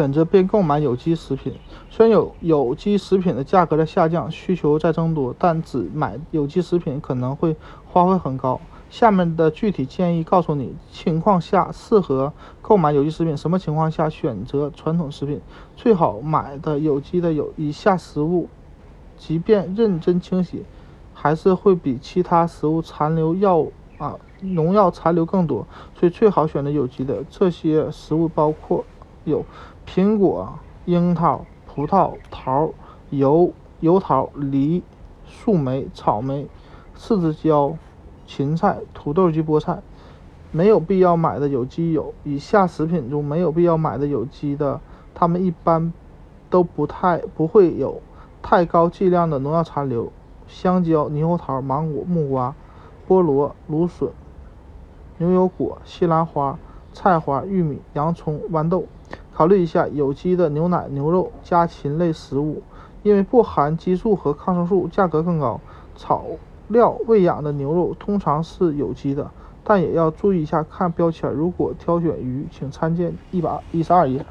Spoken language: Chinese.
选择并购买有机食品。虽然有有机食品的价格在下降，需求在增多，但只买有机食品可能会花费很高。下面的具体建议告诉你情况下适合购买有机食品，什么情况下选择传统食品。最好买的有机的有以下食物，即便认真清洗，还是会比其他食物残留药啊农药残留更多，所以最好选择有机的。这些食物包括有苹果、樱桃、葡萄、桃、油、油桃、梨、树莓、草莓、柿子椒。芹菜、土豆及菠菜，没有必要买的有机有以下食品中没有必要买的有机的，它们一般都不太不会有太高剂量的农药残留：香蕉、猕猴桃、芒果、木瓜、菠萝、芦笋、牛油果、西兰花、菜花、玉米、洋葱、豌豆。考虑一下有机的牛奶、牛肉、家禽类食物，因为不含激素和抗生素，价格更高。草。料喂养的牛肉通常是有机的，但也要注意一下看标签。如果挑选鱼，请参见一百一十二页。